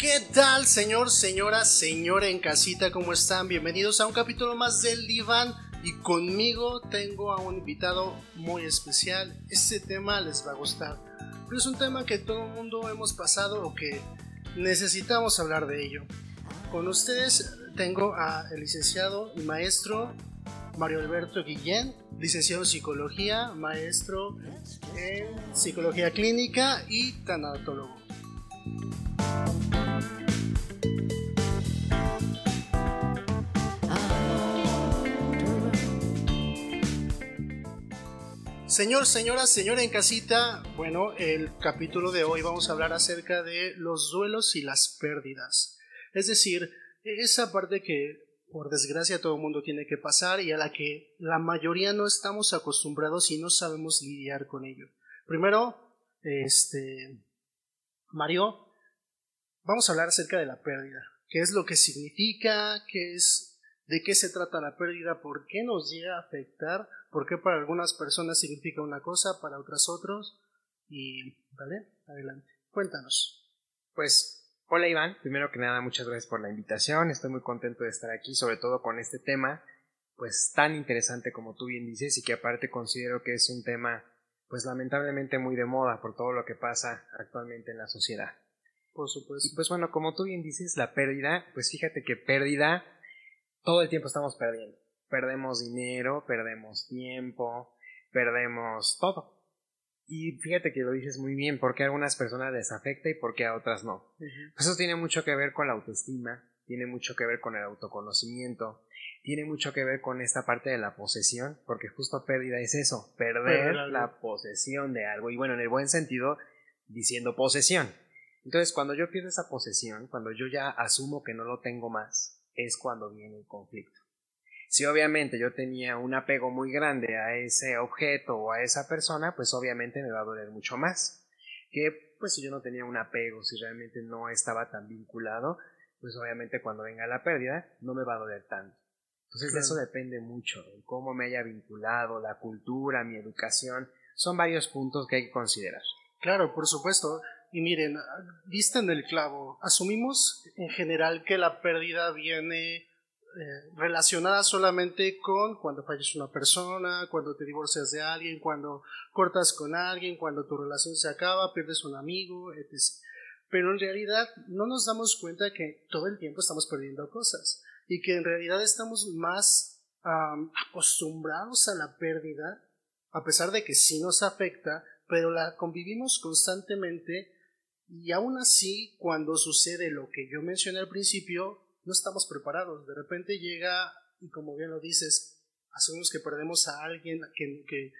¿Qué tal, señor, señora, señora en casita? ¿Cómo están? Bienvenidos a un capítulo más del Diván. Y conmigo tengo a un invitado muy especial. Este tema les va a gustar. Pero es un tema que todo el mundo hemos pasado o que necesitamos hablar de ello. Con ustedes tengo al licenciado y maestro Mario Alberto Guillén, licenciado en psicología, maestro en psicología clínica y tanatólogo. Señor, señora, señora en casita, bueno, el capítulo de hoy vamos a hablar acerca de los duelos y las pérdidas. Es decir, esa parte que por desgracia todo el mundo tiene que pasar y a la que la mayoría no estamos acostumbrados y no sabemos lidiar con ello. Primero, este, Mario, vamos a hablar acerca de la pérdida. ¿Qué es lo que significa? ¿Qué es, de qué se trata la pérdida? ¿Por qué nos llega a afectar? ¿Por qué para algunas personas significa una cosa, para otras otros? Y, ¿vale? Adelante. Cuéntanos. Pues Hola Iván, primero que nada muchas gracias por la invitación, estoy muy contento de estar aquí, sobre todo con este tema, pues tan interesante como tú bien dices y que aparte considero que es un tema pues lamentablemente muy de moda por todo lo que pasa actualmente en la sociedad. Por supuesto. Y pues bueno, como tú bien dices, la pérdida, pues fíjate que pérdida, todo el tiempo estamos perdiendo. Perdemos dinero, perdemos tiempo, perdemos todo. Y fíjate que lo dices muy bien, porque a algunas personas les afecta y porque a otras no. Eso tiene mucho que ver con la autoestima, tiene mucho que ver con el autoconocimiento, tiene mucho que ver con esta parte de la posesión, porque justo pérdida es eso, perder la posesión de algo. Y bueno, en el buen sentido, diciendo posesión. Entonces, cuando yo pierdo esa posesión, cuando yo ya asumo que no lo tengo más, es cuando viene el conflicto. Si obviamente yo tenía un apego muy grande a ese objeto o a esa persona, pues obviamente me va a doler mucho más. Que pues si yo no tenía un apego, si realmente no estaba tan vinculado, pues obviamente cuando venga la pérdida no me va a doler tanto. Entonces de eso depende mucho, de cómo me haya vinculado, la cultura, mi educación, son varios puntos que hay que considerar. Claro, por supuesto. Y miren, visten el clavo. Asumimos en general que la pérdida viene eh, relacionada solamente con cuando fallece una persona, cuando te divorcias de alguien, cuando cortas con alguien, cuando tu relación se acaba, pierdes un amigo, etc. Pero en realidad no nos damos cuenta que todo el tiempo estamos perdiendo cosas y que en realidad estamos más acostumbrados a la pérdida, a pesar de que sí nos afecta, pero la convivimos constantemente y aún así cuando sucede lo que yo mencioné al principio, no estamos preparados. De repente llega, y como bien lo dices, asumimos que perdemos a alguien que, que,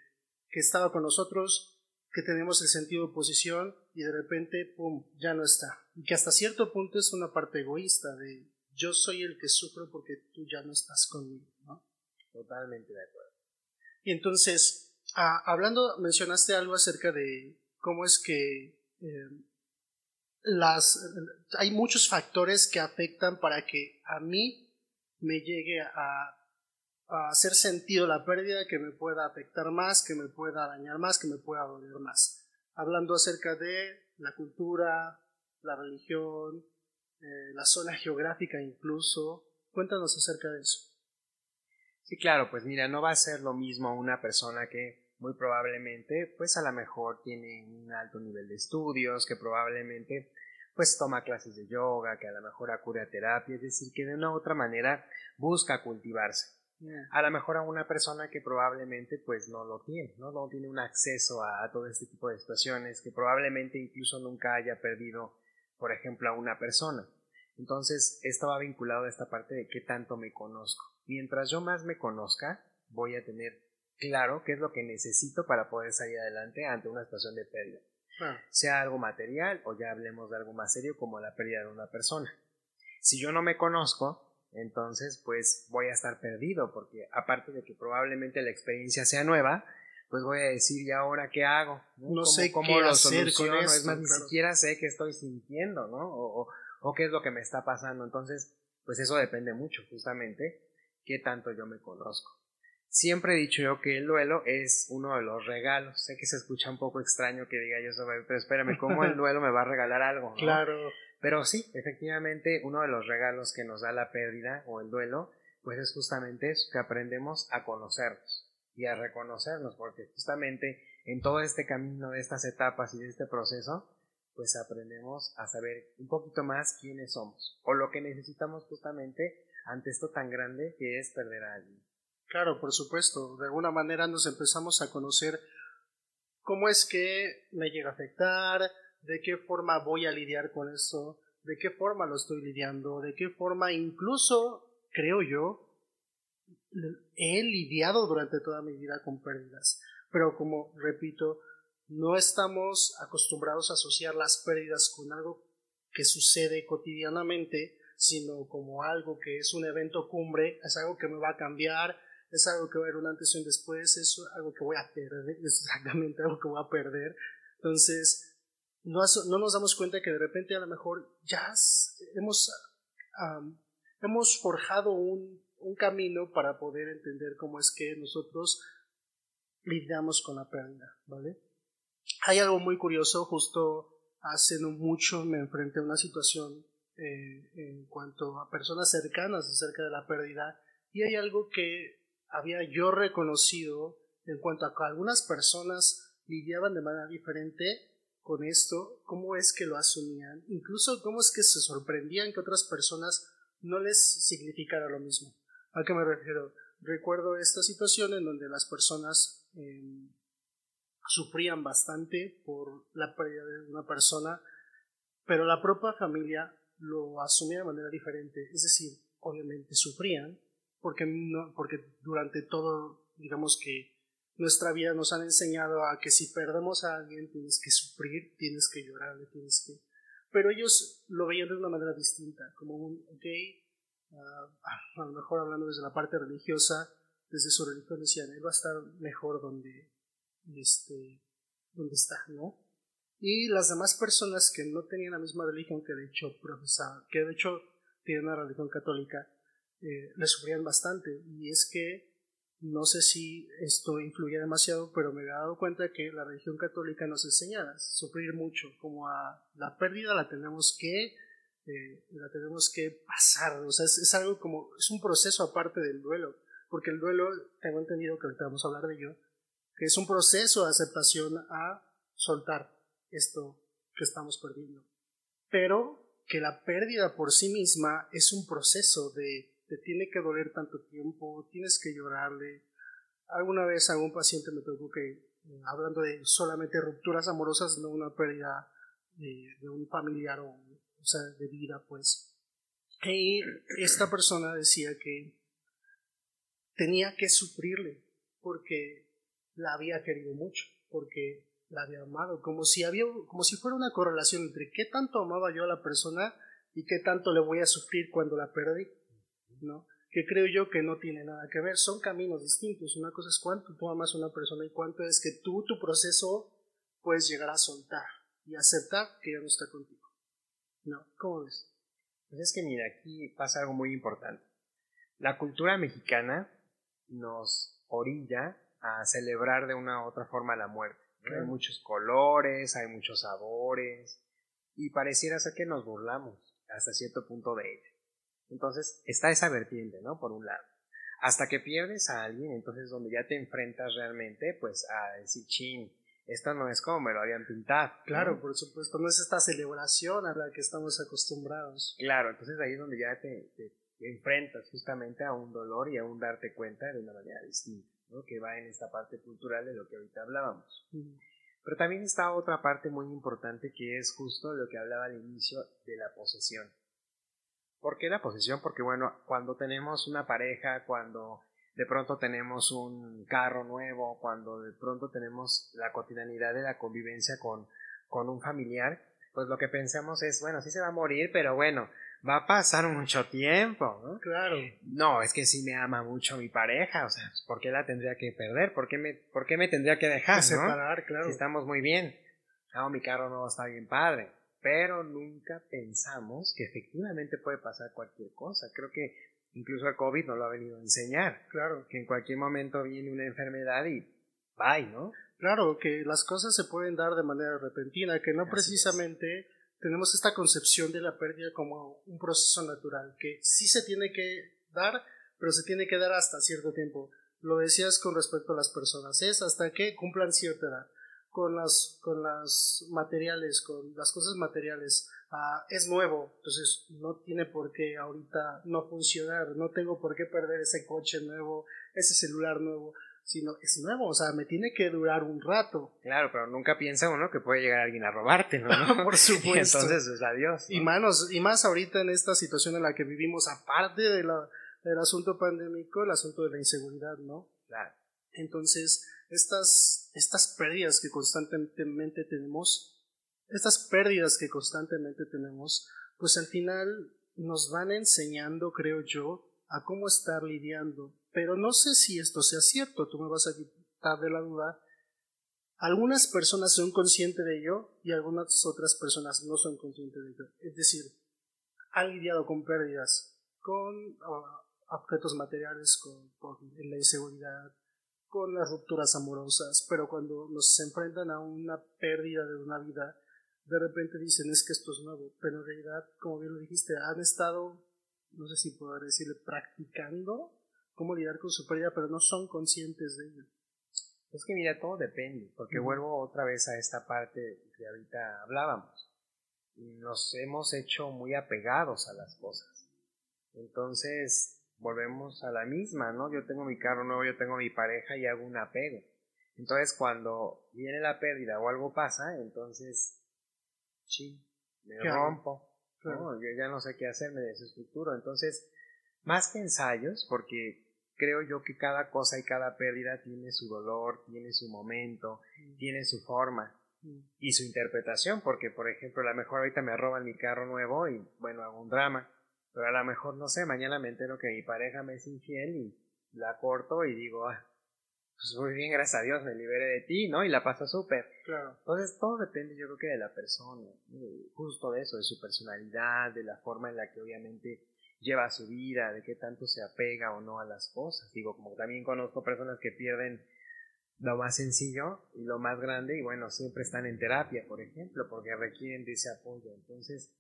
que estaba con nosotros, que tenemos el sentido de posición y de repente, ¡pum!, ya no está. Y que hasta cierto punto es una parte egoísta de yo soy el que sufro porque tú ya no estás conmigo, ¿no? Totalmente de acuerdo. Y entonces, ah, hablando, mencionaste algo acerca de cómo es que eh, las, hay muchos factores que afectan para que a mí me llegue a, hacer sentido la pérdida, que me pueda afectar más, que me pueda dañar más, que me pueda doler más. Hablando acerca de la cultura, la religión, eh, la zona geográfica incluso. Cuéntanos acerca de eso. Sí, claro, pues mira, no va a ser lo mismo una persona que muy probablemente, pues a lo mejor tiene un alto nivel de estudios, que probablemente pues toma clases de yoga, que a lo mejor acude a terapia, es decir, que de una u otra manera busca cultivarse. A lo mejor a una persona que probablemente pues no lo tiene, ¿no? No tiene un acceso a, todo este tipo de situaciones, que probablemente incluso nunca haya perdido, por ejemplo, a una persona. Entonces, esto va vinculado a esta parte de qué tanto me conozco. Mientras yo más me conozca, voy a tener claro qué es lo que necesito para poder salir adelante ante una situación de pérdida. Sea algo material o ya hablemos de algo más serio como la pérdida de una persona. Si yo no me conozco, entonces pues voy a estar perdido porque aparte de que probablemente la experiencia sea nueva, pues voy a decir, ¿y ahora qué hago? No, sé cómo lo soluciono, es más, ni siquiera sé qué estoy sintiendo, ¿no? O, o qué es lo que me está pasando. Entonces, pues eso depende mucho, justamente, qué tanto yo me conozco. Siempre he dicho yo que el duelo es uno de los regalos. Sé que se escucha un poco extraño que diga yo pero espérame, ¿cómo el duelo me va a regalar algo? Claro. Pero sí, efectivamente, uno de los regalos que nos da la pérdida o el duelo, pues es justamente eso, que aprendemos a conocernos y a reconocernos, porque justamente en todo este camino de estas etapas y de este proceso, pues aprendemos a saber un poquito más quiénes somos o lo que necesitamos justamente ante esto tan grande que es perder a alguien. Claro, por supuesto. De alguna manera nos empezamos a conocer cómo es que me llega a afectar, de qué forma voy a lidiar con esto, de qué forma lo estoy lidiando, de qué forma incluso, creo yo, he lidiado durante toda mi vida con pérdidas. Pero como repito, no estamos acostumbrados a asociar las pérdidas con algo que sucede cotidianamente, sino como algo que es un evento cumbre, es algo que me va a cambiar, es algo que va a haber un antes y un después, es algo que voy a perder, es exactamente algo que voy a perder. Entonces, no, no nos damos cuenta que de repente a lo mejor ya hemos, hemos forjado un, un camino para poder entender cómo es que nosotros lidiamos con la pérdida, ¿vale? Hay algo muy curioso, justo hace no mucho me enfrenté a una situación eh, en cuanto a personas cercanas acerca de la pérdida y hay algo que había yo reconocido en cuanto a que algunas personas lidiaban de manera diferente con esto, cómo es que lo asumían, incluso cómo es que se sorprendían que otras personas no les significara lo mismo. ¿A qué me refiero? Recuerdo esta situación en donde las personas em, sufrían bastante por la pérdida de una persona, pero la propia familia lo asumía de manera diferente. Es decir, obviamente sufrían, porque, no, porque durante todo, digamos que nuestra vida nos han enseñado a que si perdemos a alguien tienes que sufrir, tienes que llorar, tienes que... Pero ellos lo veían de una manera distinta, como un, ok, ah, a lo mejor hablando desde la parte religiosa, desde su religión decían, él va a estar mejor donde, este, donde está, ¿no? Y las demás personas que no tenían la misma religión, que de hecho profesaban, que de hecho tienen una religión católica, eh, le sufrían bastante. Y es que no sé si esto influye demasiado, pero me he dado cuenta que la religión católica nos enseña a sufrir mucho, como a la pérdida la tenemos que eh, la tenemos que pasar, o sea, es, algo como, es un proceso aparte del duelo, porque el duelo, tengo entendido que ahorita vamos a hablar de ello, que es un proceso de aceptación a soltar esto que estamos perdiendo, pero que la pérdida por sí misma es un proceso de te tiene que doler tanto tiempo, tienes que llorarle. Alguna vez algún paciente me tocó que, hablando de solamente rupturas amorosas, no una pérdida de, un familiar o, sea, de vida, pues. Y esta persona decía que tenía que sufrirle porque la había querido mucho, porque la había amado, como si había, como si fuera una correlación entre qué tanto amaba yo a la persona y qué tanto le voy a sufrir cuando la perdí. ¿No? Que creo yo que no tiene nada que ver, son caminos distintos. Una cosa es cuánto tú amas a una persona y cuánto es que tú, tu proceso, puedes llegar a soltar y aceptar que ya no está contigo. ¿No? ¿Cómo ves? Pues es que mira, aquí pasa algo muy importante. La cultura mexicana nos orilla a celebrar de una u otra forma la muerte. Hay muchos colores, hay muchos sabores, y pareciera ser que nos burlamos hasta cierto punto de ella. Entonces está esa vertiente, ¿no? Por un lado. Hasta que pierdes a alguien, entonces donde ya te enfrentas realmente, pues a decir, chin, esto no es como me lo habían pintado. Claro, por supuesto, no es esta celebración a la que estamos acostumbrados. Claro, entonces ahí es donde ya te, enfrentas justamente a un dolor y a un darte cuenta de una manera distinta, ¿no? que va en esta parte cultural de lo que ahorita hablábamos. Pero también está otra parte muy importante que es justo lo que hablaba al inicio de la posesión. ¿Por qué la posesión? Porque bueno, cuando tenemos una pareja, cuando de pronto tenemos un carro nuevo, cuando de pronto tenemos la cotidianidad de la convivencia con, con un familiar, pues lo que pensamos es, bueno, sí se va a morir, pero bueno, va a pasar mucho tiempo, ¿no? Claro. No, es que sí me ama mucho mi pareja, o sea, ¿por qué la tendría que perder? ¿Por qué me, por qué me tendría que dejar, separar, claro. Si estamos muy bien. No, mi carro no está bien padre pero nunca pensamos que efectivamente puede pasar cualquier cosa. Creo que incluso el COVID nos lo ha venido a enseñar. Claro. Que en cualquier momento viene una enfermedad y bye, ¿no? Claro, que las cosas se pueden dar de manera repentina, que no precisamente tenemos esta concepción de la pérdida como un proceso natural, que sí se tiene que dar, pero se tiene que dar hasta cierto tiempo. Lo decías con respecto a las personas, es hasta que cumplan cierta edad. Con las, con las materiales, con las cosas materiales, ah, es nuevo, entonces no tiene por qué ahorita no funcionar, no tengo por qué perder ese coche nuevo, ese celular nuevo sino es nuevo, o sea, me tiene que durar un rato. Claro, pero nunca piensa uno que puede llegar alguien a robarte, ¿no? Por supuesto. entonces, pues, adiós. Y, manos, y más ahorita en esta situación en la que vivimos, aparte de la, del asunto pandémico, el asunto de la inseguridad, ¿no? Claro. Entonces, estas, estas pérdidas que constantemente tenemos, estas pérdidas que constantemente tenemos, pues al final nos van enseñando, creo yo, a cómo estar lidiando pero no sé si esto sea cierto, tú me vas a quitar de la duda. Algunas personas son conscientes de ello y algunas otras personas no son conscientes de ello. Es decir, han lidiado con pérdidas, con ah, objetos materiales, con, la inseguridad, con las rupturas amorosas, pero cuando nos enfrentan a una pérdida de una vida, de repente dicen es que esto es nuevo, pero en realidad, como bien lo dijiste, han estado, no sé si puedo decirle, practicando cómo lidiar con su pérdida, pero no son conscientes de ello. Es que mira, todo depende, porque vuelvo otra vez a esta parte que ahorita hablábamos. Nos hemos hecho muy apegados a las cosas. Entonces, volvemos a la misma, ¿no? Yo tengo mi carro nuevo, yo tengo mi pareja y hago un apego. Entonces, cuando viene la pérdida o algo pasa, entonces, sí, me rompo. yo ya no sé qué hacer, me desestructuro. Entonces, más que ensayos, porque creo yo que cada cosa y cada pérdida tiene su dolor, tiene su momento, mm. tiene su forma mm. y su interpretación, porque por ejemplo, a lo mejor ahorita me roban mi carro nuevo y bueno, hago un drama, pero a lo mejor no sé, mañana me entero que mi pareja me es infiel y la corto y digo, ah, pues muy bien, gracias a Dios, me liberé de ti, ¿no? Y la paso súper. Claro. Entonces todo depende yo creo que de la persona, justo de eso, de su personalidad, de la forma en la que obviamente lleva su vida, de qué tanto se apega o no a las cosas. Digo, como también conozco personas que pierden lo más sencillo y lo más grande y bueno, siempre están en terapia, por ejemplo, porque requieren de ese apoyo. Entonces,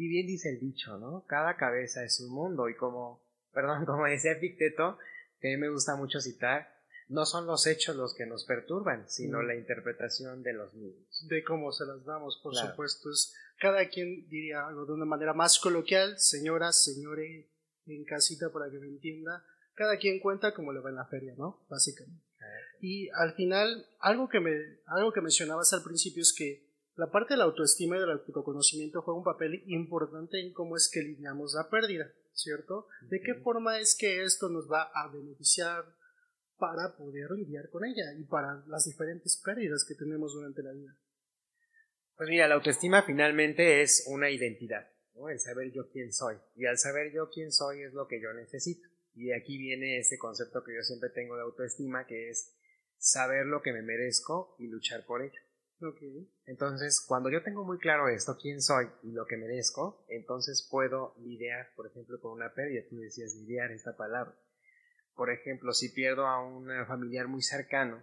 y bien dice el dicho, ¿no? Cada cabeza es un mundo y como, perdón, como decía Epicteto, que a mí me gusta mucho citar, no son los hechos los que nos perturban, sino mm. la interpretación de los mismos. De cómo se las damos, por supuesto. Es, cada quien diría algo de una manera más coloquial, señora, señore, en casita para que me entienda. Cada quien cuenta como le va en la feria, ¿no? Básicamente. Y al final, algo que, me, algo que mencionabas al principio es que la parte de la autoestima y del autoconocimiento juega un papel importante en cómo es que lidiamos la pérdida, ¿cierto? ¿De qué forma es que esto nos va a beneficiar, para poder lidiar con ella y para las diferentes pérdidas que tenemos durante la vida. Pues mira, la autoestima finalmente es una identidad, ¿no? el saber yo quién soy. Y al saber yo quién soy es lo que yo necesito. Y aquí viene ese concepto que yo siempre tengo de autoestima, que es saber lo que me merezco y luchar por ello. Okay. Entonces, cuando yo tengo muy claro esto, quién soy y lo que merezco, entonces puedo lidiar, por ejemplo, con una pérdida. Tú decías lidiar esta palabra. Por ejemplo, si pierdo a un familiar muy cercano,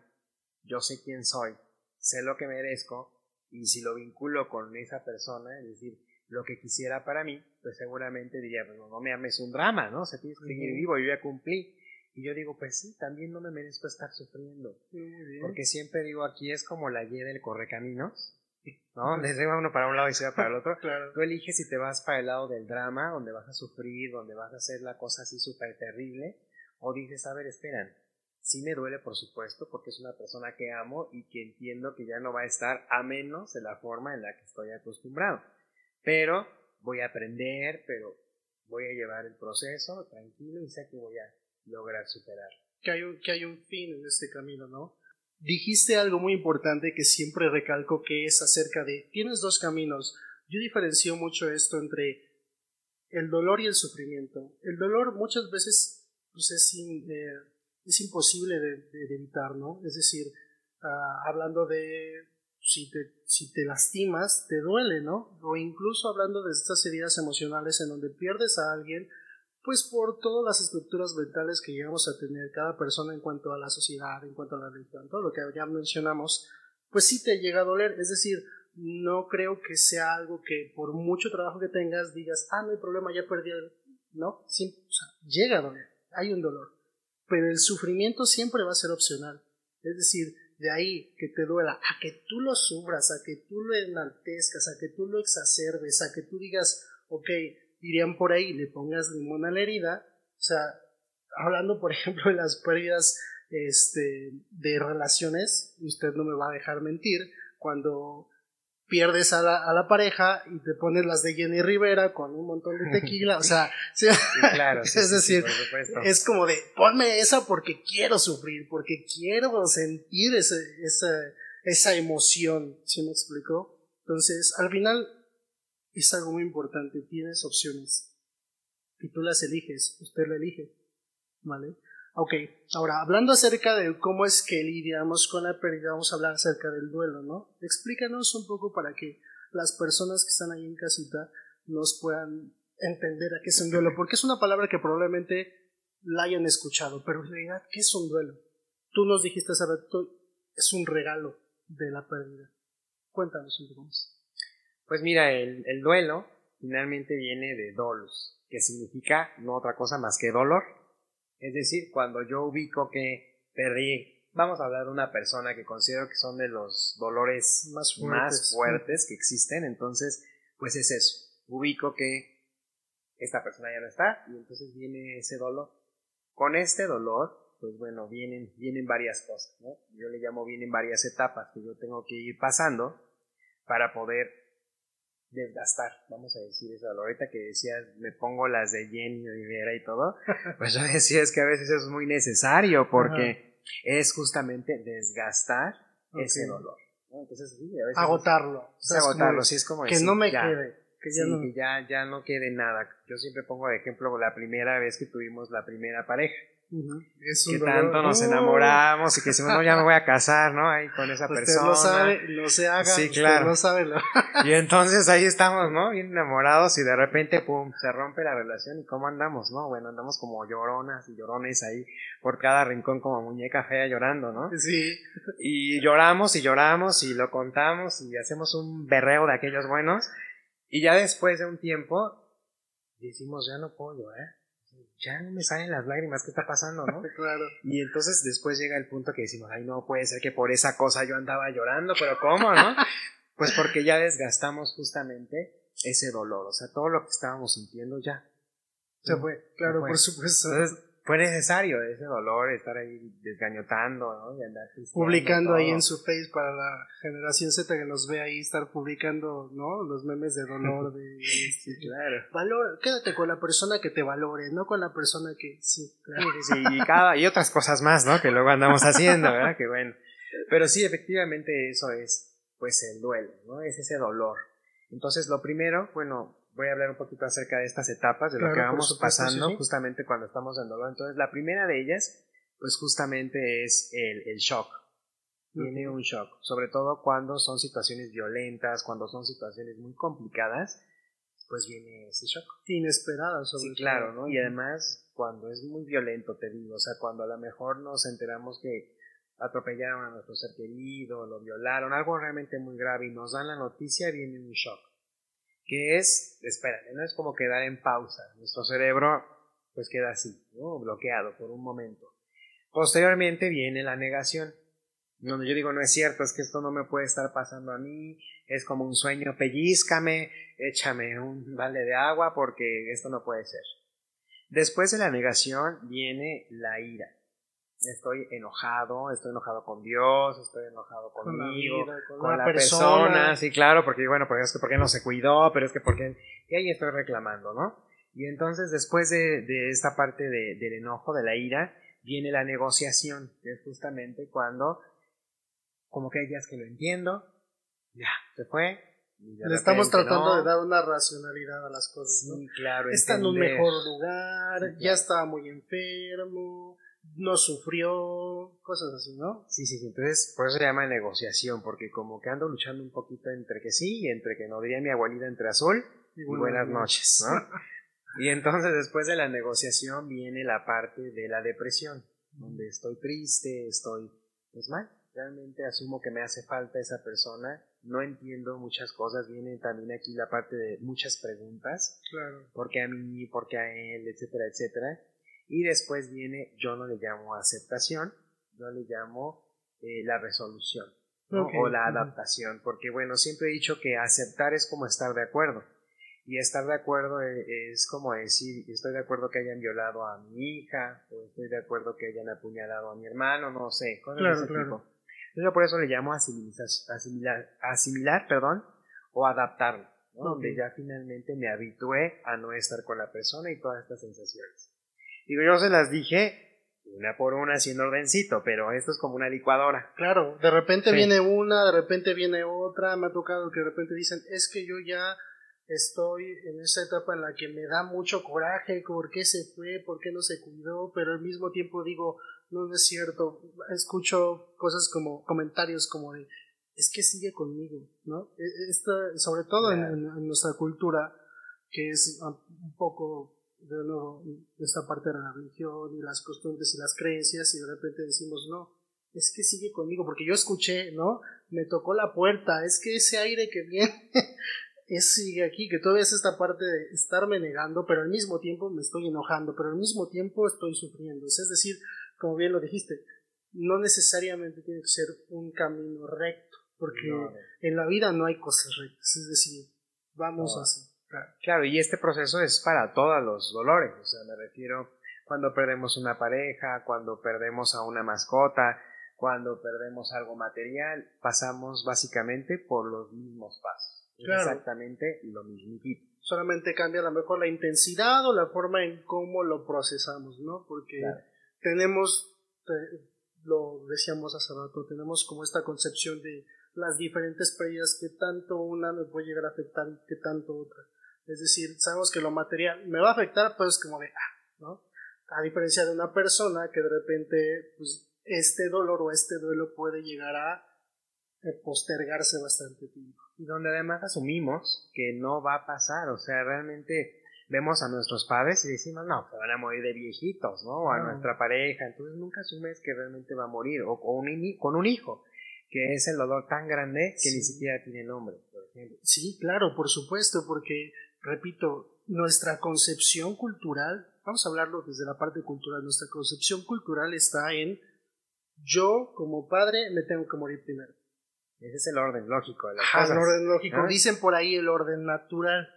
yo sé quién soy, sé lo que merezco y si lo vinculo con esa persona, es decir, lo que quisiera para mí, pues seguramente diría, pues no me ames un drama, ¿no? Se tiene que seguir vivo, yo ya cumplí. Y yo digo, pues sí, también no me merezco estar sufriendo. Porque siempre digo, aquí es como la guía del correcaminos, ¿no? Se va uno para un lado y se va para el otro. claro. Tú eliges si te vas para el lado del drama, donde vas a sufrir, donde vas a hacer la cosa así súper terrible, o dices, a ver, esperan, sí me duele por supuesto porque es una persona que amo y que entiendo que ya no va a estar a menos de la forma en la que estoy acostumbrado. Pero voy a aprender, pero voy a llevar el proceso tranquilo y sé que voy a lograr superar. Que hay un, que hay un fin en este camino, ¿no? Dijiste algo muy importante que siempre recalco que es acerca de, tienes dos caminos. Yo diferencio mucho esto entre el dolor y el sufrimiento. El dolor muchas veces pues es, eh, es imposible de, evitar, ¿no? Es decir, ah, hablando de si te, si te lastimas, te duele, ¿no? O incluso hablando de estas heridas emocionales en donde pierdes a alguien, pues por todas las estructuras mentales que llegamos a tener cada persona en cuanto a la sociedad, en cuanto a la religión, todo lo que ya mencionamos, pues sí te llega a doler. Es decir, no creo que sea algo que por mucho trabajo que tengas digas, ah, no hay problema, ya perdí el... No, sí, o sea, llega a doler, hay un dolor, pero el sufrimiento siempre va a ser opcional. Es decir, de ahí que te duela, a que tú lo sufras, a que tú lo enaltezcas, a que tú lo exacerbes, a que tú digas, ok, dirían por ahí, le pongas limón a la herida, o sea, hablando por ejemplo de las pérdidas este, de relaciones, usted no me va a dejar mentir, cuando pierdes a la, a la pareja y te pones las de Jenny Rivera con un montón de tequila, o sea, claro, es decir, es como de ponme esa porque quiero sufrir, porque quiero sentir ese, esa, esa emoción, ¿sí me explicó? Entonces, al final es algo muy importante, tienes opciones y tú las eliges, usted la elige, ¿vale? Ok, ahora hablando acerca de cómo es que lidiamos con la pérdida, vamos a hablar acerca del duelo, ¿no? Explícanos un poco para que las personas que están ahí en casita nos puedan entender a qué es un duelo, porque es una palabra que probablemente la hayan escuchado, pero en realidad, ¿qué es un duelo? Tú nos dijiste hace rato, es un regalo de la pérdida. Cuéntanos un poco más. Pues mira, el, el duelo finalmente viene de dolus, que significa no otra cosa más que dolor es decir, cuando yo ubico que perdí, vamos a hablar de una persona que considero que son de los dolores más fuertes, que existen, entonces, pues es eso. Ubico que esta persona ya no está y entonces viene ese dolor. Con este dolor, pues bueno, vienen, vienen varias cosas, ¿no? Yo le llamo vienen varias etapas que yo tengo que ir pasando para poder desgastar, vamos a decir eso. Ahorita que decías, me pongo las de Jenny Rivera y todo, pues yo decía es que a veces es muy necesario porque es justamente desgastar ese dolor. Entonces, sí, a veces agotarlo. Es, agotarlo, sí, es como que no me quede. Que ya, no... que ya, ya no quede nada. Yo siempre pongo de ejemplo la primera vez que tuvimos la primera pareja que tanto nos enamoramos y que decimos, no, ya me voy a casar, ¿no? Ahí con esa persona. Lo sabe, lo se haga, sí, claro. sabe. y entonces ahí estamos, ¿no? Bien enamorados y de repente, pum, se rompe la relación y cómo andamos, ¿no? Bueno, andamos como lloronas y llorones ahí por cada rincón como muñeca fea llorando, ¿no? Sí. Y lloramos y lloramos y lo contamos y hacemos un berreo de aquellos buenos y ya después de un tiempo decimos, ya no puedo, ¿eh? Ya no me salen las lágrimas, ¿qué está pasando, no? claro. Y entonces después llega el punto que decimos, ay, no puede ser que por esa cosa yo andaba llorando, pero ¿cómo, no? pues porque ya desgastamos justamente ese dolor, o sea, todo lo que estábamos sintiendo ya. Se fue, claro, por supuesto fue necesario ese dolor, estar ahí desgañotando, ¿no? Y andar publicando ahí en su face para la generación Z que nos ve ahí, estar publicando, ¿no? Los memes de dolor, de... sí, claro. Valor, quédate con la persona que te valore, no con la persona que... Sí, claro. Sí, y, cada, y otras cosas más, ¿no? Que luego andamos haciendo, ¿verdad? Que bueno. Pero sí, efectivamente eso es, pues, el duelo, ¿no? Es ese dolor. Entonces, lo primero, bueno, voy a hablar un poquito acerca de estas etapas, de lo que vamos pasando justamente cuando estamos en dolor. Entonces, la primera de ellas, pues justamente es el, el shock. Tiene un shock, sobre todo cuando son situaciones violentas, cuando son situaciones muy complicadas, pues viene ese shock. Inesperado, sobre sí, claro, ¿no? Y además, cuando es muy violento, te digo, o sea, cuando a lo mejor nos enteramos que atropellaron a nuestro ser querido, lo violaron, algo realmente muy grave y nos dan la noticia, viene un shock que es, espérate, no es como quedar en pausa. Nuestro cerebro pues queda así, ¿no? bloqueado por un momento. Posteriormente viene la negación, donde yo digo, no es cierto, es que esto no me puede estar pasando a mí, es como un sueño, pellizcame, échame un balde de agua porque esto no puede ser. Después de la negación viene la ira estoy enojado, estoy enojado con Dios, estoy enojado conmigo, con la, persona. sí, claro, porque bueno, porque es que porque no se cuidó, pero es que porque y ahí estoy reclamando, ¿no? Y entonces después de, de esta parte de, del enojo, de la ira, viene la negociación, que es justamente cuando como que hay días que lo entiendo, ya, se fue. Le estamos tratando de dar una racionalidad a las cosas, ¿no? Sí, claro. Está en un mejor lugar, ya estaba muy enfermo, no sufrió, cosas así, ¿no? Sí, sí. Entonces, por eso se llama negociación, porque como que ando luchando un poquito entre que sí y entre que no diría mi abuelita entre azul y, buenas noches, ¿no? y entonces después de la negociación viene la parte de la depresión, donde estoy triste, estoy pues mal, realmente asumo que me hace falta esa persona no entiendo muchas cosas, viene también aquí la parte de muchas preguntas, Claro. ¿por qué a mí, por qué a él, etcétera, etcétera? Y después viene, yo no le llamo aceptación, yo le llamo eh, la resolución o la adaptación, porque bueno, siempre he dicho que aceptar es como estar de acuerdo. Y estar de acuerdo e- es como decir, estoy de acuerdo que hayan violado a mi hija, o estoy de acuerdo que hayan apuñalado a mi hermano, no sé, cosas Claro, de ese claro. tipo. Entonces yo por eso le llamo asimilar, asimilar perdón, o adaptarlo, donde ya finalmente me habitué a no estar con la persona y todas estas sensaciones. Digo, yo se las dije una por una haciendo ordencito, pero esto es como una licuadora. Claro, de repente Sí. viene una, de repente viene otra, me ha tocado que de repente dicen, es que yo ya estoy en esa etapa en la que me da mucho coraje, ¿por qué se fue? ¿Por qué no se cuidó? Pero al mismo tiempo digo, no, no es cierto, escucho cosas como, comentarios como de, es que sigue conmigo, ¿no? E- Esta, sobre todo en, en- nuestra cultura, que es un poco de nuevo esta parte de la religión y las costumbres y las creencias y de repente decimos no es que sigue conmigo porque yo escuché no me tocó la puerta es que ese aire que viene es sigue aquí que todavía es esta parte de estarme negando pero al mismo tiempo me estoy enojando pero al mismo tiempo estoy sufriendo es decir como bien lo dijiste no necesariamente tiene que ser un camino recto porque No. en la vida no hay cosas rectas es decir vamos No. así claro. Y este proceso es para todos los dolores, o sea, me refiero cuando perdemos una pareja, cuando perdemos a una mascota, cuando perdemos algo material, pasamos básicamente por los mismos pasos. Claro. exactamente lo mismito. solamente cambia a lo mejor la intensidad o la forma en cómo lo procesamos, ¿no? Porque Claro. tenemos, lo decíamos hace rato, tenemos como esta concepción de las diferentes pérdidas que tanto una me puede llegar a afectar y que tanto otra. Es decir, sabemos que lo material me va a afectar, pues como de, ah, ¿no? A diferencia de una persona que de repente, pues, este dolor o este duelo puede llegar a eh, postergarse bastante tiempo. Y donde además asumimos que no va a pasar, o sea, realmente vemos a nuestros padres y decimos, no, se van a morir de viejitos, ¿no? O a No. nuestra pareja, entonces nunca asumes que realmente va a morir, o con un, con un hijo, que es el dolor tan grande que ni siquiera tiene nombre, por ejemplo. Sí, claro, por supuesto, porque, repito, nuestra concepción cultural, vamos a hablarlo desde la parte cultural, nuestra concepción cultural está en yo como padre me tengo que morir primero. Ese es el orden lógico de las Ajá, cosas. el orden lógico. ¿no? Dicen por ahí el orden natural,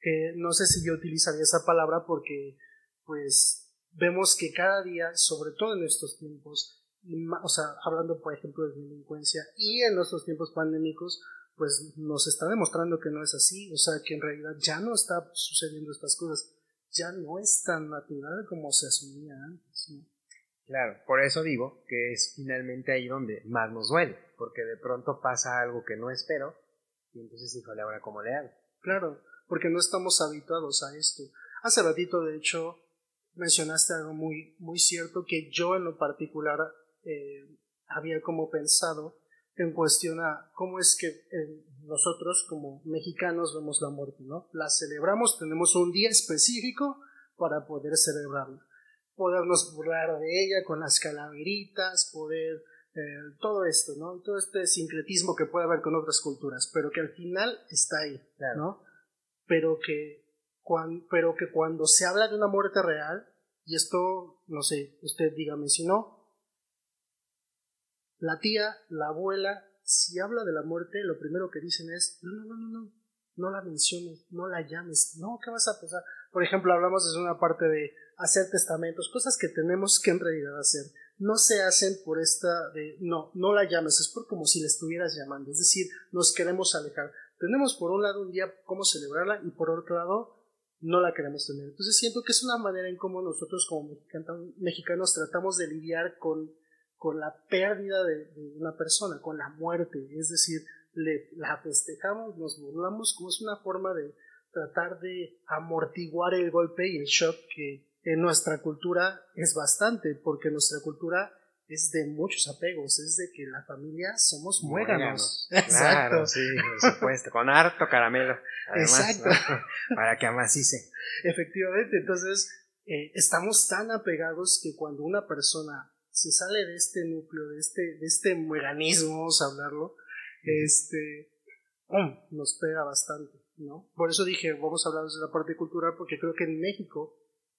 que no sé si yo utilizaría esa palabra porque, pues, vemos que cada día, sobre todo en estos tiempos, o sea, hablando por ejemplo de delincuencia y en nuestros tiempos pandémicos, pues nos está demostrando que no es así, o sea, que en realidad ya no está sucediendo estas cosas, ya no es tan natural como se asumía antes. ¿no? Claro, por eso digo que es finalmente ahí donde más nos duele, porque de pronto pasa algo que no espero, y entonces, híjole, ahora cómo le hago. Claro, porque no estamos habituados a esto. Hace ratito, de hecho, mencionaste algo muy, muy cierto que yo en lo particular eh, había como pensado en cuestión a cómo es que eh, nosotros como mexicanos vemos la muerte, ¿no? La celebramos, tenemos un día específico para poder celebrarla, podernos burlar de ella con las calaveritas, poder eh, todo esto, ¿no? Todo este sincretismo que puede haber con otras culturas, pero que al final está ahí, Claro. ¿no? Pero que, cuan- pero que cuando se habla de una muerte real, y esto, no sé, usted dígame si no, la tía, la abuela, si habla de la muerte, lo primero que dicen es, no, no, no, no, no, no la menciones, no la llames, no, ¿qué vas a pensar? Por ejemplo, hablamos desde una parte de hacer testamentos, cosas que tenemos que en realidad hacer. No se hacen por esta de, no, no la llames, es por como si la estuvieras llamando, es decir, nos queremos alejar. Tenemos por un lado un día cómo celebrarla y por otro lado no la queremos tener. Entonces siento que es una manera en cómo nosotros como mexicanos tratamos de lidiar con, con la pérdida de, de una persona, con la muerte, es decir, le, la festejamos, nos burlamos, como es una forma de tratar de amortiguar el golpe y el shock que en nuestra cultura es bastante, porque nuestra cultura es de muchos apegos, es de que la familia somos muéganos. Claro, sí, por supuesto, con harto caramelo. Además, Exacto. ¿no? Para que amacice. Efectivamente, entonces eh, estamos tan apegados que cuando una persona se sale de este núcleo, de este, de este mecanismo, vamos a hablarlo, este, nos pega bastante, ¿no? Por eso dije, vamos a hablar de la parte cultural, porque creo que en México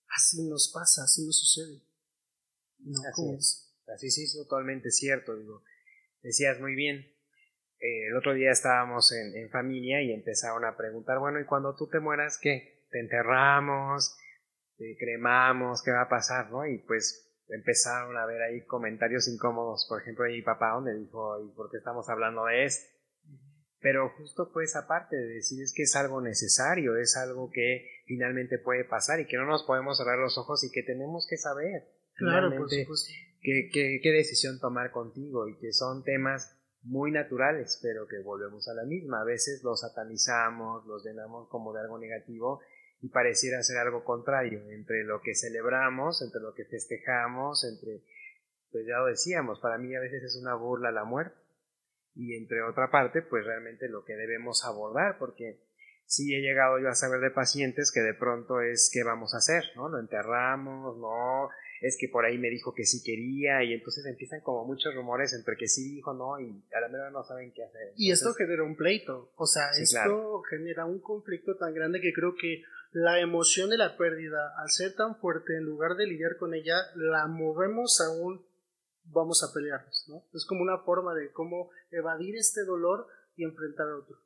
así nos pasa, así nos sucede. No, así es. Así sí es totalmente cierto, digo. Decías muy bien. Eh, el otro día estábamos en, en, familia y empezaron a preguntar, bueno, ¿y cuando tú te mueras qué? ¿Te enterramos? ¿Te cremamos? ¿Qué va a pasar? ¿no? Y pues empezaron a ver ahí comentarios incómodos, por ejemplo, de mi papá, donde dijo, ¿y por qué estamos hablando de esto? Pero justo fue esa parte de decir es que es algo necesario, es algo que finalmente puede pasar y que no nos podemos cerrar los ojos y que tenemos que saber claro, qué, qué, qué decisión tomar contigo y que son temas muy naturales, pero que volvemos a la misma. A veces los satanizamos, los llenamos como de algo negativo y pareciera ser algo contrario entre lo que celebramos, entre lo que festejamos, entre, pues ya lo decíamos, para mí a veces es una burla la muerte y entre otra parte, pues realmente lo que debemos abordar, porque sí he llegado yo a saber de pacientes que de pronto es qué vamos a hacer, ¿no? Lo enterramos, no, es que por ahí me dijo que sí quería y entonces empiezan como muchos rumores entre que sí dijo, no, y a la mera no saben qué hacer. y esto genera un pleito, o sea, esto genera un conflicto tan grande que creo que la emoción de la pérdida, al ser tan fuerte, en lugar de lidiar con ella, la movemos a un vamos a pelearnos, ¿no? Es como una forma de cómo evadir este dolor y enfrentar a otro.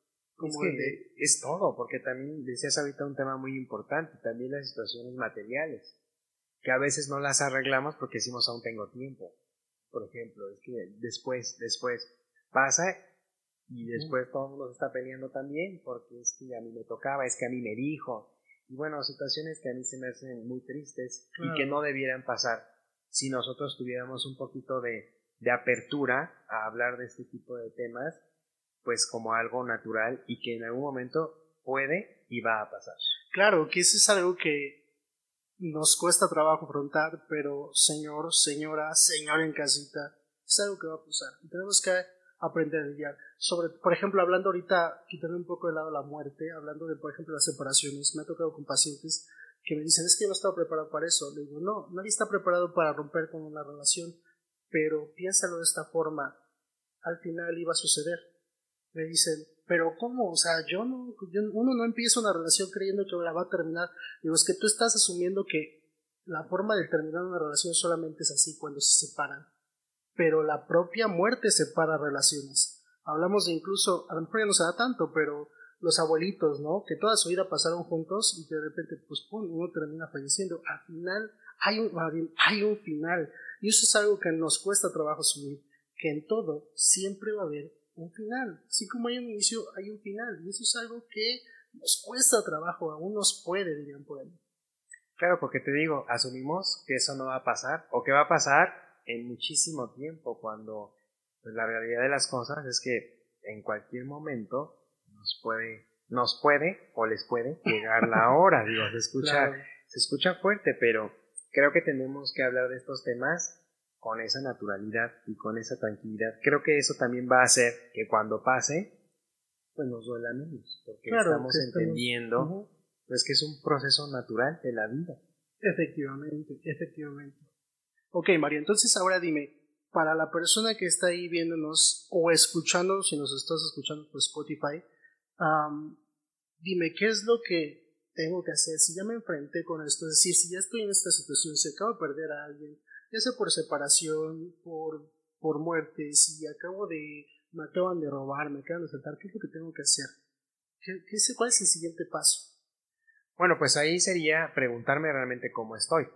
es que es todo, porque también decías ahorita un tema muy importante, también las situaciones materiales, que a veces no las arreglamos porque decimos aún tengo tiempo. Por ejemplo, es que después, después pasa y después todo el mundo se está peleando también porque es que a mí me tocaba, es que a mí me dijo, y bueno, situaciones que a mí se me hacen muy tristes y que no debieran pasar si nosotros tuviéramos un poquito de, de apertura a hablar de este tipo de temas, pues como algo natural y que en algún momento puede y va a pasar. Claro, que eso es algo que nos cuesta trabajo afrontar, pero señor, señora, señor en casita, es algo que va a pasar. Tenemos que aprender a lidiar. Sobre, por ejemplo, hablando ahorita, quitando un poco de lado la muerte, hablando de, por ejemplo, las separaciones, me ha tocado con pacientes que me dicen, es que yo no estaba preparado para eso. Le digo, no, nadie está preparado para romper con una relación, pero piénsalo de esta forma, al final iba a suceder. Me dicen, pero ¿cómo? O sea, yo no, uno no empieza una relación creyendo que la va a terminar. Digo, es que tú estás asumiendo que la forma de terminar una relación solamente es así cuando se separan pero la propia muerte separa relaciones. Hablamos de incluso, a lo mejor ya no se da tanto, pero los abuelitos, ¿no? Que toda su vida pasaron juntos y de repente, pues, pum, uno termina falleciendo. Al final hay un, hay un final. Y eso es algo que nos cuesta trabajo asumir, que en todo siempre va a haber un final. Así como hay un inicio, hay un final. Y eso es algo que nos cuesta trabajo, aún nos puede, dirían por ahí. Claro, porque te digo, asumimos que eso no va a pasar, o que va a pasar en muchísimo tiempo cuando pues, la realidad de las cosas es que en cualquier momento nos puede nos puede o les puede llegar la hora. Digo se escucha se escucha fuerte pero creo que tenemos que hablar de estos temas con esa naturalidad y con esa tranquilidad. Creo que eso también va a hacer que cuando pase pues nos duela menos porque estamos entendiendo pues que es un proceso natural de la vida. Efectivamente efectivamente Ok, María, entonces ahora dime, para la persona que está ahí viéndonos o escuchando, si nos estás escuchando por Spotify, dime qué es lo que tengo que hacer si ya me enfrenté con esto, es decir, si ya estoy en esta situación, si acabo de perder a alguien, ya sea por separación, por, por muerte, si acabo de, me acaban de robar, me acaban de saltar, ¿qué es lo que tengo que hacer? ¿Qué, qué, ¿Cuál es el siguiente paso? Bueno, pues ahí sería preguntarme realmente cómo estoy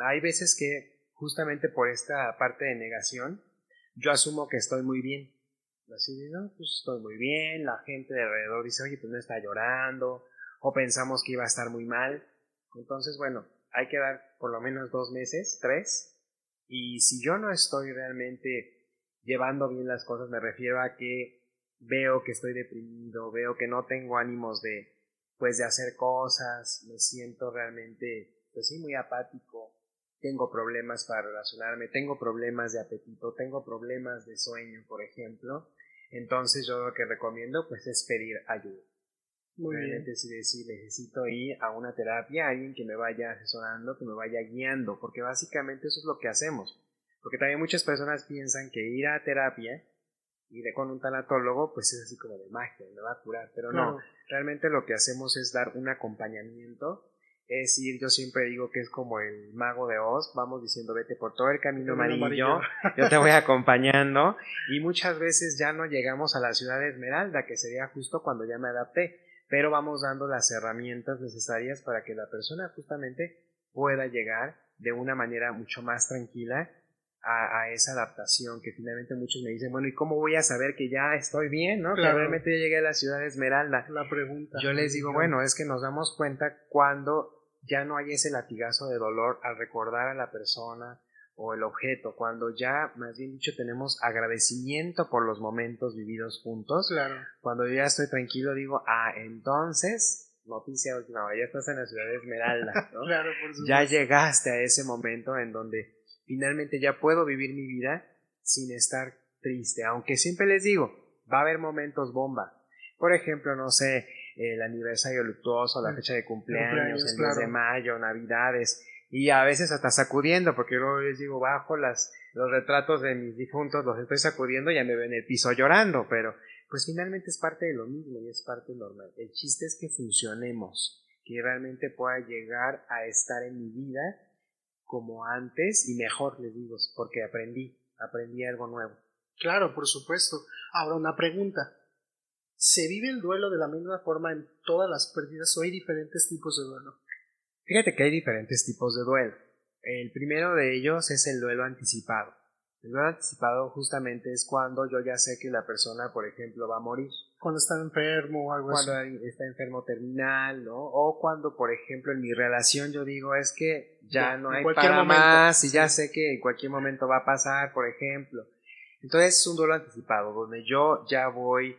hay veces que justamente por esta parte de negación, yo asumo que estoy muy bien. Así de, no, pues estoy muy bien, la gente de alrededor dice, oye, pues no está llorando, o pensamos que iba a estar muy mal. Entonces, bueno, hay que dar por lo menos dos meses, tres, y si yo no estoy realmente llevando bien las cosas, me refiero a que veo que estoy deprimido, veo que no tengo ánimos de, pues, de hacer cosas, me siento realmente pues sí, muy apático, tengo problemas para relacionarme, tengo problemas de apetito, tengo problemas de sueño, por ejemplo, entonces yo lo que recomiendo pues es pedir ayuda. Muy Realmente bien. decir, necesito ir a una terapia, alguien que me vaya asesorando, que me vaya guiando, porque básicamente eso es lo que hacemos. Porque también muchas personas piensan que ir a terapia Y de con un tanatólogo, pues es así como de magia, me va a curar. Pero no, realmente lo que hacemos es dar un acompañamiento. Es ir, yo siempre digo que es como el mago de Oz, vamos diciendo vete por todo el camino, amarillo, yo te voy acompañando y muchas veces ya no llegamos a la ciudad de Esmeralda, que sería justo cuando ya me adapté, pero vamos dando las herramientas necesarias para que la persona justamente pueda llegar de una manera mucho más tranquila a, esa adaptación que finalmente muchos me dicen, bueno, ¿y cómo voy a saber que ya estoy bien, no? Que realmente ya llegué a la ciudad de Esmeralda. La pregunta. Yo les digo, bueno, es que nos damos cuenta cuando ya no hay ese latigazo de dolor al recordar a la persona o el objeto, cuando ya, más bien dicho, tenemos agradecimiento por los momentos vividos juntos. Claro. Cuando yo ya estoy tranquilo, digo, ah, entonces noticia última, ya estás en la ciudad de Esmeralda, ¿no? claro, por supuesto. Ya llegaste a ese momento en donde finalmente ya puedo vivir mi vida sin estar triste, aunque siempre les digo, va a haber momentos bomba. Por ejemplo, no sé, el aniversario luctuoso, la mm, fecha de cumpleaños, el mes de mayo, navidades, y a veces hasta sacudiendo, porque luego les digo, bajo las, los retratos de mis difuntos, los estoy sacudiendo, ya me ven en el piso llorando, pero pues finalmente es parte de lo mismo y es parte normal. El chiste es que funcionemos, que realmente pueda llegar a estar en mi vida como antes y mejor, les digo, porque aprendí, aprendí algo nuevo. Claro, por supuesto. Ahora una pregunta. ¿Se vive el duelo de la misma forma en todas las pérdidas o hay diferentes tipos de duelo? Fíjate que hay diferentes tipos de duelo. El primero de ellos es el duelo anticipado. El duelo anticipado justamente es cuando yo ya sé que la persona, por ejemplo, va a morir. Cuando está enfermo o algo así. Cuando está enfermo terminal, ¿no? O cuando, por ejemplo, en mi relación yo digo, es que ya no hay para más y ya sé que en cualquier momento va a pasar, por ejemplo. Entonces es un duelo anticipado, donde yo ya voy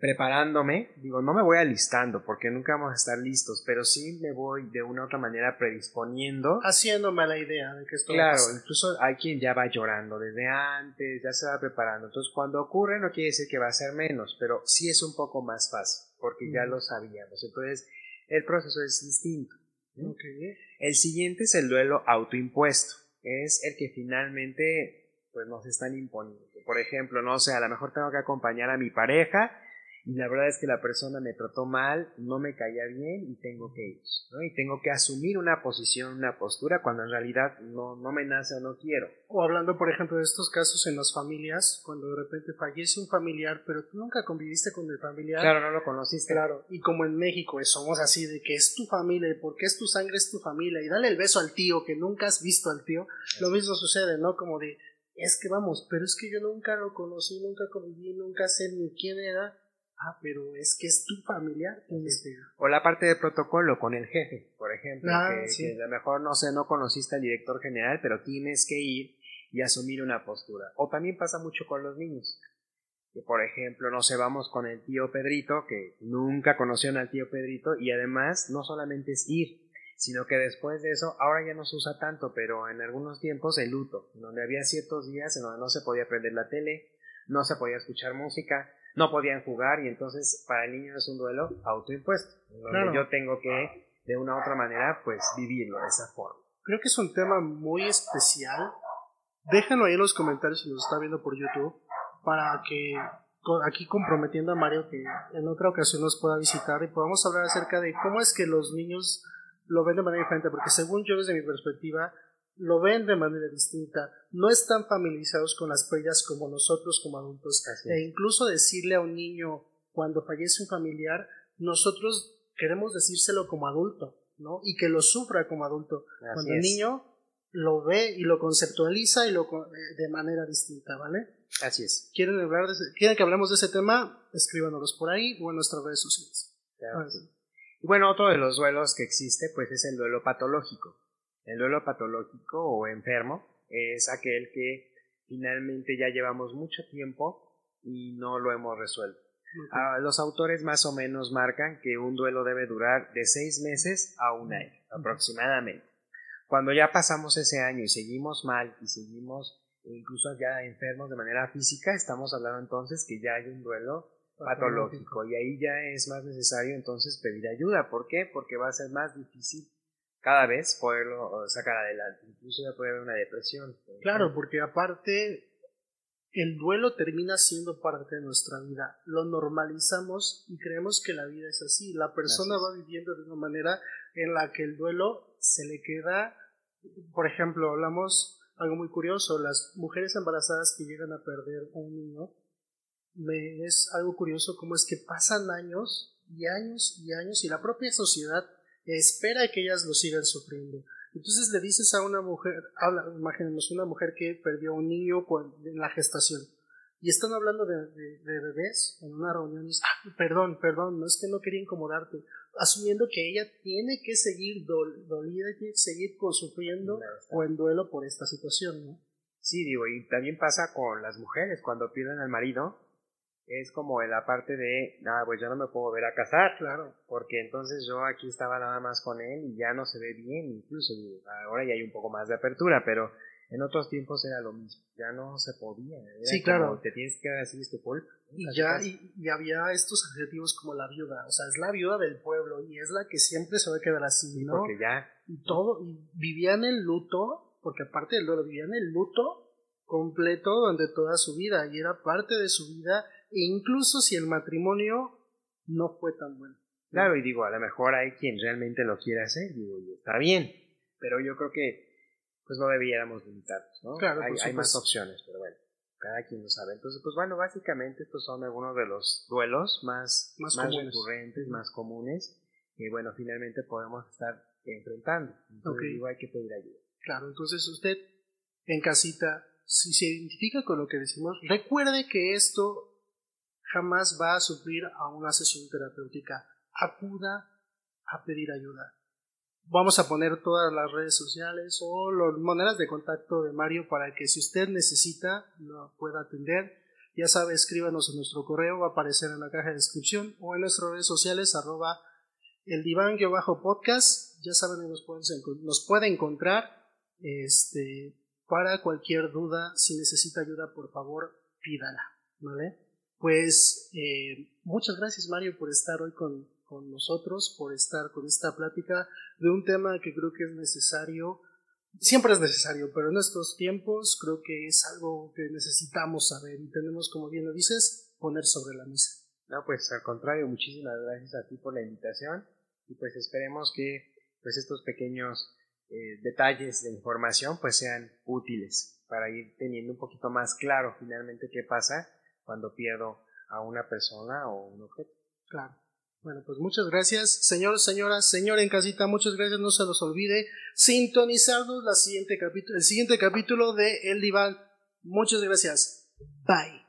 preparándome, digo, no me voy alistando porque nunca vamos a estar listos, pero sí me voy de una u otra manera predisponiendo. Haciéndome la idea de que esto Claro, incluso hay quien ya va llorando desde antes, ya se va preparando. Entonces, cuando ocurre, no quiere decir que va a ser menos, pero sí es un poco más fácil porque ya lo sabíamos. Entonces, el proceso es distinto. El siguiente es el duelo autoimpuesto. Es el que finalmente pues nos están imponiendo. Por ejemplo, no sé, a lo mejor tengo que acompañar a mi pareja y la verdad es que la persona me trató mal, no me caía bien y tengo que ir, ¿no? Y tengo que asumir una posición, una postura cuando en realidad no, no me nace o no quiero. O hablando, por ejemplo, de estos casos en las familias, cuando de repente fallece un familiar, pero tú nunca conviviste con el familiar. Claro, no lo conociste. Claro, y como en México somos así de que es tu familia y porque es tu sangre es tu familia y dale el beso al tío que nunca has visto al tío, lo mismo sucede, ¿no? Como de, es que vamos, pero es que yo nunca lo conocí, nunca conviví, nunca sé ni quién era Ah, pero es que es tu familia. Este... O la parte de protocolo con el jefe, por ejemplo, ah, que, a lo mejor no sé, no conociste al director general, pero tienes que ir y asumir una postura. O también pasa mucho con los niños. Que por ejemplo, no sé, vamos con el tío Pedrito, que nunca conocieron al tío Pedrito, y además no solamente es ir, sino que después de eso, ahora ya no se usa tanto, pero en algunos tiempos el luto, donde había ciertos días en donde no se podía prender la tele, no se podía escuchar música, no podían jugar y entonces para el niño es un duelo autoimpuesto, donde yo tengo que de una u otra manera pues vivirlo de esa forma. Creo que es un tema muy especial. Déjenlo ahí en los comentarios si nos está viendo por YouTube para que aquí comprometiendo a Mario que en otra ocasión nos pueda visitar y podamos hablar acerca de cómo es que los niños lo ven de manera diferente, porque según yo desde mi perspectiva, lo ven de manera distinta, no están familiarizados con las pérdidas como nosotros como adultos. E incluso decirle a un niño cuando fallece un familiar, nosotros queremos decírselo como adulto, ¿no? Y que lo sufra como adulto. cuando el niño lo ve y lo conceptualiza y lo eh, de manera distinta, ¿vale? Así es. ¿Quieren, hablar de ¿Quieren que hablemos de ese tema? Escríbanos por ahí o en nuestras redes sociales. Y bueno, otro de los duelos que existe, pues es el duelo patológico. El duelo patológico o enfermo es aquel que finalmente ya llevamos mucho tiempo y no lo hemos resuelto. Ah, los autores más o menos marcan que un duelo debe durar de seis meses a un año aproximadamente. Cuando ya pasamos ese año y seguimos mal y seguimos incluso ya enfermos de manera física, estamos hablando entonces que ya hay un duelo patológico y ahí ya es más necesario entonces pedir ayuda. ¿Por qué? Porque va a ser más difícil cada vez poderlo sacar adelante. Incluso ya puede haber una depresión. Claro, porque aparte el duelo termina siendo parte de nuestra vida. Lo normalizamos y creemos que la vida es así. La persona va viviendo de una manera en la que el duelo se le queda, por ejemplo, hablamos algo muy curioso, las mujeres embarazadas que llegan a perder un niño, me, es algo curioso cómo es que pasan años y años y años y la propia sociedad espera que ellas lo sigan sufriendo. Entonces le dices a una mujer, habla, imaginemos una mujer que perdió un niño en la gestación y están hablando de, bebés en una reunión y dicen, ah, perdón, perdón, no es que no quería incomodarte, asumiendo que ella tiene que seguir dolida, tiene que seguir sufriendo o en duelo por esta situación, ¿no? Sí, digo, y también pasa con las mujeres cuando pierden al marido, es como en la parte de, nada, pues ya no me puedo ver a casar, claro, porque entonces yo aquí estaba nada más con él y ya no se ve bien, incluso ahora ya hay un poco más de apertura, pero en otros tiempos era lo mismo, ya no se podía, sí, claro, te tienes que decir este golpe. Y ya, y, había estos adjetivos como la viuda, o sea, es la viuda del pueblo y es la que siempre se va a quedar así, ¿no? Porque ya. Y todo, y vivían el luto, porque aparte del duelo, vivían el luto completo durante toda su vida y era parte de su vida incluso si el matrimonio no fue tan bueno. Claro, y digo, a lo mejor hay quien realmente lo quiere hacer, digo, y está bien, pero yo creo que pues no debiéramos limitarnos, ¿no? Claro, hay, hay más opciones, pero bueno, cada quien lo sabe. Entonces, pues bueno, básicamente estos son algunos de los duelos más, más, recurrentes, más comunes, que bueno, finalmente podemos estar enfrentando. Entonces, digo, hay que pedir ayuda. Claro, entonces usted en casita, si se identifica con lo que decimos, recuerde que esto jamás va a sufrir a una sesión terapéutica. Acuda a pedir ayuda. Vamos a poner todas las redes sociales o las maneras de contacto de Mario para que si usted necesita lo pueda atender. Ya sabe, escríbanos en nuestro correo, va a aparecer en la caja de descripción o en nuestras redes sociales arroba el diván bajo podcast. Ya saben, nos, pueden, nos puede encontrar este, para cualquier duda. Si necesita ayuda, por favor, pídala. ¿Vale? Pues eh, muchas gracias Mario por estar hoy con, con, nosotros, por estar con esta plática de un tema que creo que es necesario, siempre es necesario, pero en estos tiempos creo que es algo que necesitamos saber y tenemos, como bien lo dices, poner sobre la mesa. No, pues al contrario, muchísimas gracias a ti por la invitación y pues esperemos que pues estos pequeños eh, detalles de información pues sean útiles para ir teniendo un poquito más claro finalmente qué pasa cuando pierdo a una persona o un objeto. Claro. Bueno, pues muchas gracias, señor, señora, señor en casita, muchas gracias, no se los olvide sintonizarnos la siguiente capítulo, el siguiente capítulo de El Diván. Muchas gracias. Bye.